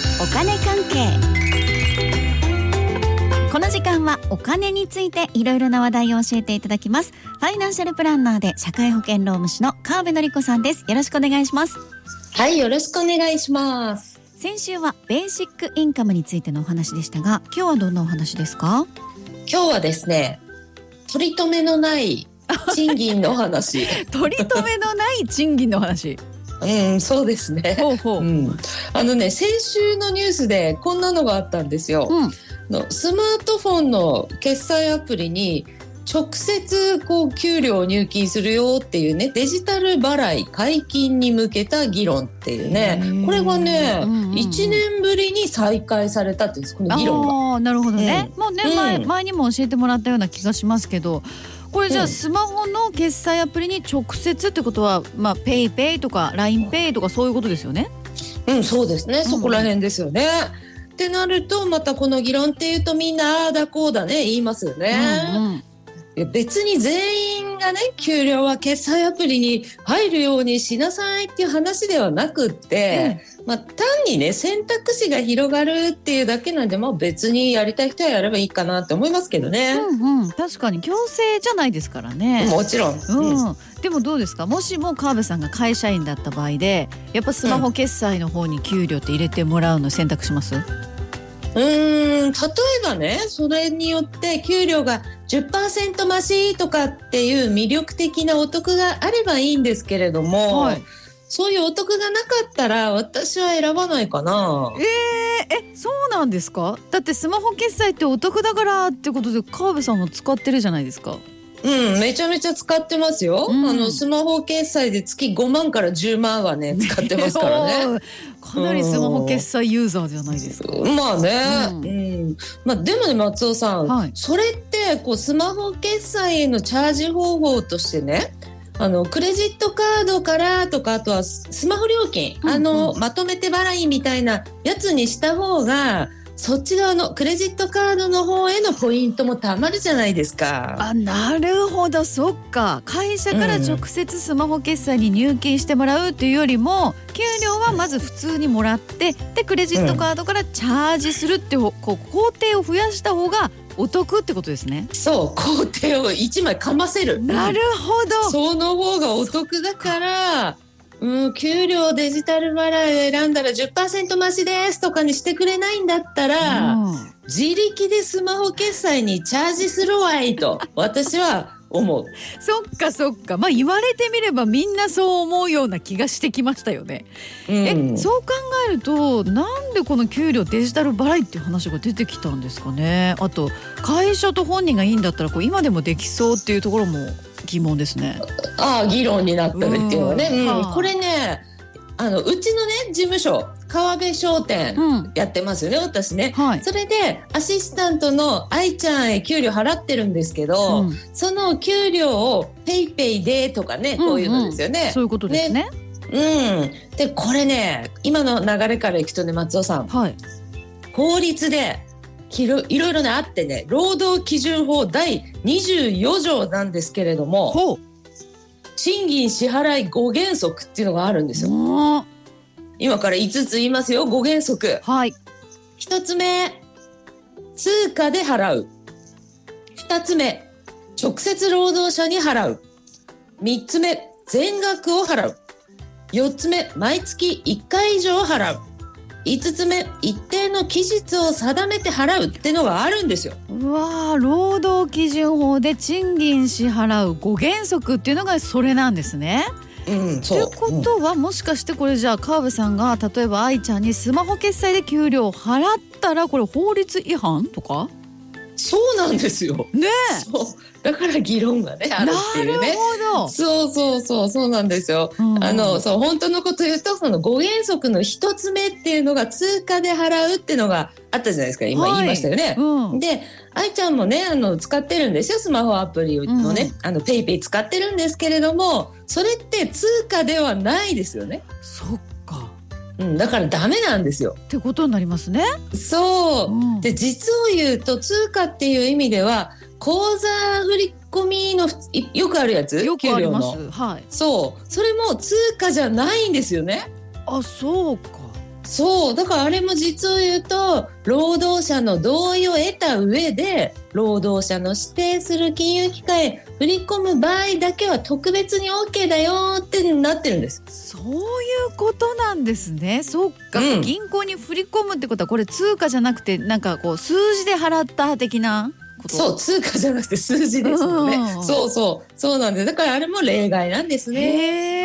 とお金関係。この時間はお金についていろいろな話題を教えていただきます。ファイナンシャルプランナーで社会保険労務士の川辺典子さんです。よろしくお願いします。はい、よろしくお願いします。先週はベーシックインカムについてのお話でしたが今日はどんなお話ですか？今日はですね、取り留めのない賃金の話。取り留めのない賃金の話。うん、そうですね。ほうほう、うん、あのね、先週のニュースでこんなのがあったんですよ。うん。のスマートフォンの決済アプリに直接こう給料を入金するよっていうねデジタル払い解禁に向けた議論っていうへねー。これがね、うんうんうん。1年ぶりに再開されたっていうこの議論が。なるほどね、もうね、うん。前前にも教えてもらったような気がしますけどこれじゃあうん。スマホの決済アプリに直接ってことはまあペイペイとか LINEPay とかそういうことですよね？うん、そうですね。んそこら辺ですよね。ってなるとまたこの議論っていうとみんなああだこうだね言いますよね。うんうん別に全員がね給料は決済アプリに入るようにしなさいっていう話ではなくって、まあ、単にね選択肢が広がるっていうだけなんで、まあ、別にやりたい人はやればいいかなって思いますけどね。うんうん、確かに。強制じゃないですからね。もちろん、うん。うん。でもどうですか？もしも川辺さんが会社員だった場合でやっぱスマホ決済の方に給料って入れてもらうの選択します、うーん。例えばねそれによって給料が10%増しとかっていう魅力的なお得があればいいんですけれども、はいそういうお得がなかったら私は選ばないかな。えー、えそうなんですか？だってスマホ決済ってお得だからってことで川辺さんも使ってるじゃないですか。うん、めちゃめちゃ使ってますよ。うんあのスマホ決済で月5万から10万はね 使ってますからね。ね。かなりスマホ決済ユーザーじゃないですか。まあね、ううんん、まあでもね松尾さん、はいそれってこうスマホ決済へのチャージ方法としてね。あのクレジットカードからとかあとはススマホ料金、うんうんあのまとめて払いみたいなやつにした方がそっち側のクレジットカードの方へのポイントもたまるじゃないですか。あなるほどそっか会社から直接スマホ決済に入金してもらうっていうよりも給料はまず普通にもらってでクレジットカードからチャージするってほこう工程を増やした方がお得ってことですね。そう工程を1枚かませる。なるほど。その方がお得だから、うん、給料デジタル払いを選んだら10%増しですとかにしてくれないんだったら、うん自力でスマホ決済にチャージするわいと私は思う。そっかそっかまあ言われてみればみんなそう思うような気がしてきましたよね。うんえそう考えるとなんでこの給料デジタル払いっていう話が出てきたんですかね？あと会社と本人がいいんだったらこう今でもできそうっていうところも疑問ですね。ああ議論になったねっていうのはね、うんこれねあのうちのね事務所川辺商店うんやってますよね私ね。はい。それでアシスタントの愛ちゃんへ給料払ってるんですけど、うんその給料をペイペイでとかね、こういうのですよね。そういうことですね。うん。で、これね、今の流れからいくとね、松尾さん、はい。法律で、いろいろね、あってね、労働基準法第24条なんですけれども。賃金支払い5原則っていうのがあるんですよ。うん今から5つ言いますよ、5原則。はい。1つ目、通貨で払う。2つ目、直接労働者に払う。3つ目、全額を払う。4つ目、毎月1回以上払う。5つ目、一定の期日を定めて払うってのがあるんですよ。うわー労働基準法で賃金支払う5原則っていうのがそれなんですね。うん、という。ことは、もしかしてこれじゃあ川辺さんが例えば愛ちゃんにスマホ決済で給料を払ったらこれ法律違反とか？そうなんですよ。ねそう。だから議論がね、えあるっていうね。なるそうそうそう、そうなんですよ。うんあのそう本当のこと言うとその5原則の一つ目っていうのが通貨で払うっていうのがあったじゃないですか今はい言いましたよね。うん、で愛ちゃんもねあの使ってるんですよスマホアプリのね、あのペイペイ使ってるんですけれどもそれって通貨ではないですよね。そっかうん、だからダメなんですよ。ってことになりますね。そう、うんで実を言うと通貨っていう意味では口座振り込みのよくあるやつ？よくあります。はい。そうそれも通貨じゃないんですよね。あ、そうか。そうだからあれも実を言うと労働者の同意を得た上で労働者の指定する金融機関へ振り込む場合だけは特別に OK だよってなってるんです。そういうことなんですね。そっか、うん銀行に振り込むってことはこれ通貨じゃなくてなんかこう数字で払った的なこと？そう通貨じゃなくて数字ですもんねうん。そうそうそうなんです。だからあれも例外なんですね。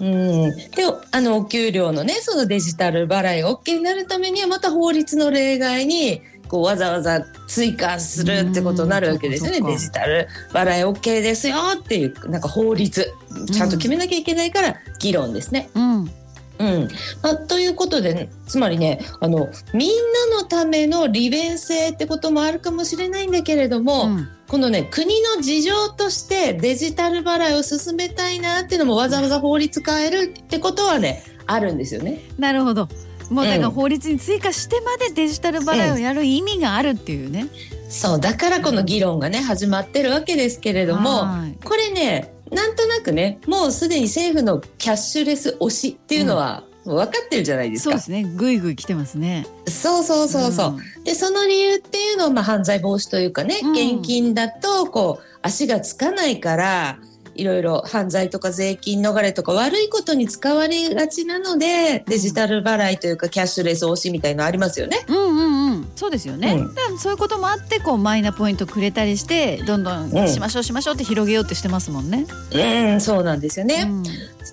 うん、であのお給料のねそのデジタル払いが OK になるためにはまた法律の例外にこうわざわざ追加するってことになるわけですよね。うんデジタル払い OK ですよっていうなんか法律ちゃんと決めなきゃいけないから議論ですね。うん。うん。まあ、ということで、ね、つまりねあのみんなのための利便性ってこともあるかもしれないんだけれども、うんこのね国の事情としてデジタル払いを進めたいなっていうのもわざわざ法律変えるってことはねあるんですよね。なるほど。もうだからうん法律に追加してまでデジタル払いをやる意味があるっていうね。そうだからこの議論がね始まってるわけですけれどもはいこれねなんとなくねもうすでに政府のキャッシュレス推しっていうのはもう分かってるじゃないですか。そうですね。ぐいぐい来てますね。そうそうそうそう。んでその理由っていうのは、まあ、犯罪防止というかね、うん現金だとこう足がつかないからいろいろ犯罪とか税金逃れとか悪いことに使われがちなのでデジタル払いというかキャッシュレス推しみたいのありますよね。うんうんうん。そうですよね。うんだからそういうこともあってこうマイナポイントくれたりしてどんどんうんしましょうしましょうって広げようってしてますもんね。うん、そうなんですよね。うん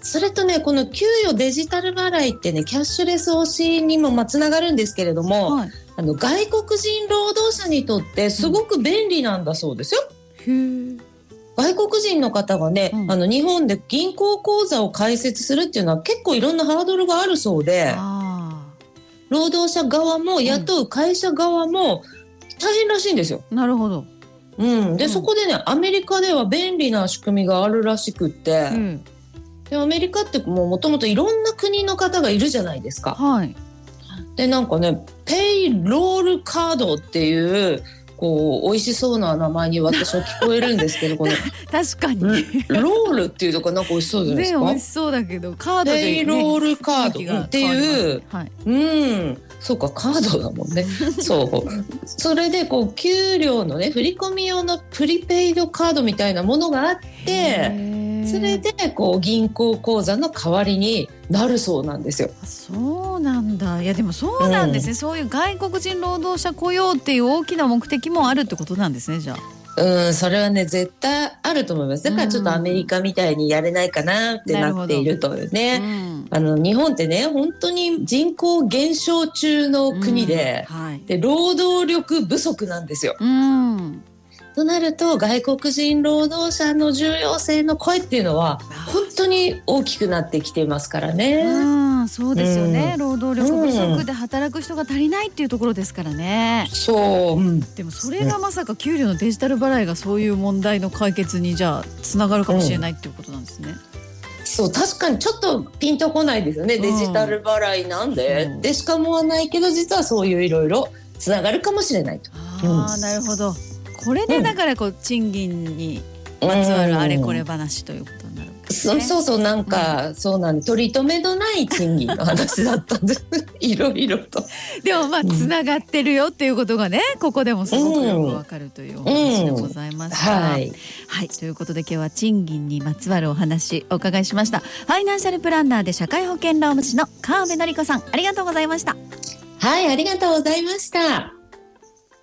それとねこの給与デジタル払いってねキャッシュレス推しにもまあつながるんですけれども、はい。あの外国人労働者にとってすごく便利なんだそうですよ。へえ。外国人の方がね、うんあの日本で銀行口座を開設するっていうのは結構いろんなハードルがあるそうであ労働者側も雇う会社側も大変らしいんですよ。あ。なるほど。うん、で、うんそこでねアメリカでは便利な仕組みがあるらしくって、うん。でアメリカってもともといろんな国の方がいるじゃないですか。はい。でなんかねペイロールカードっていうこう美味しそうな名前に私は聞こえるんですけど この確かに。ロねールっていうとこなんか美味しそうじゃないですか？美味しそうだけどカードで、ね、ペイロールカードっていう変わりますねうん、そうかカードだもんね。そう。それでこう給料のね振り込み用のプリペイドカードみたいなものがあっはい。て、それでこう銀行口座の代わりになるそうなんですよ。あそうなんだいやでもそうなんですね、そういう外国人労働者雇用っていう大きな目的もあるってことなんですねじゃあ。うん、それはね絶対あると思います。だからちょっとアメリカみたいにやれないかなってなっているというね。うんあの日本ってね本当に人口減少中の国で。うんはい。で労働力不足なんですよ。うん。となると外国人労働者の重要性の声っていうのは本当に大きくなってきていますからね。うん、そうですよね、うん労働力不足で働く人が足りないっていうところですからね。そう、うんでもそれがまさか給料のデジタル払いがそういう問題の解決にじゃあつながるかもしれないっていうことなんですね。そう確かにちょっとピンとこないですよね、うんデジタル払いなんで、でしかもはないけど実はそういういろいろつながるかもしれないと。ああ、なるほど。これでだからこう賃金にまつわるあれこれ話ということになるわけですそね。そうそうなんか、そうなんで取り留めのない賃金の話だったんです。いろいろと。でもまあん。つながってるよっていうことがねここでもすごくよくわかるというお話でございました。はい、はい。ということで今日は賃金にまつわるお話お伺いしました。ファイナンシャルプランナーで社会保険労務士の川辺典子さんありがとうございました。はい、ありがとうございました。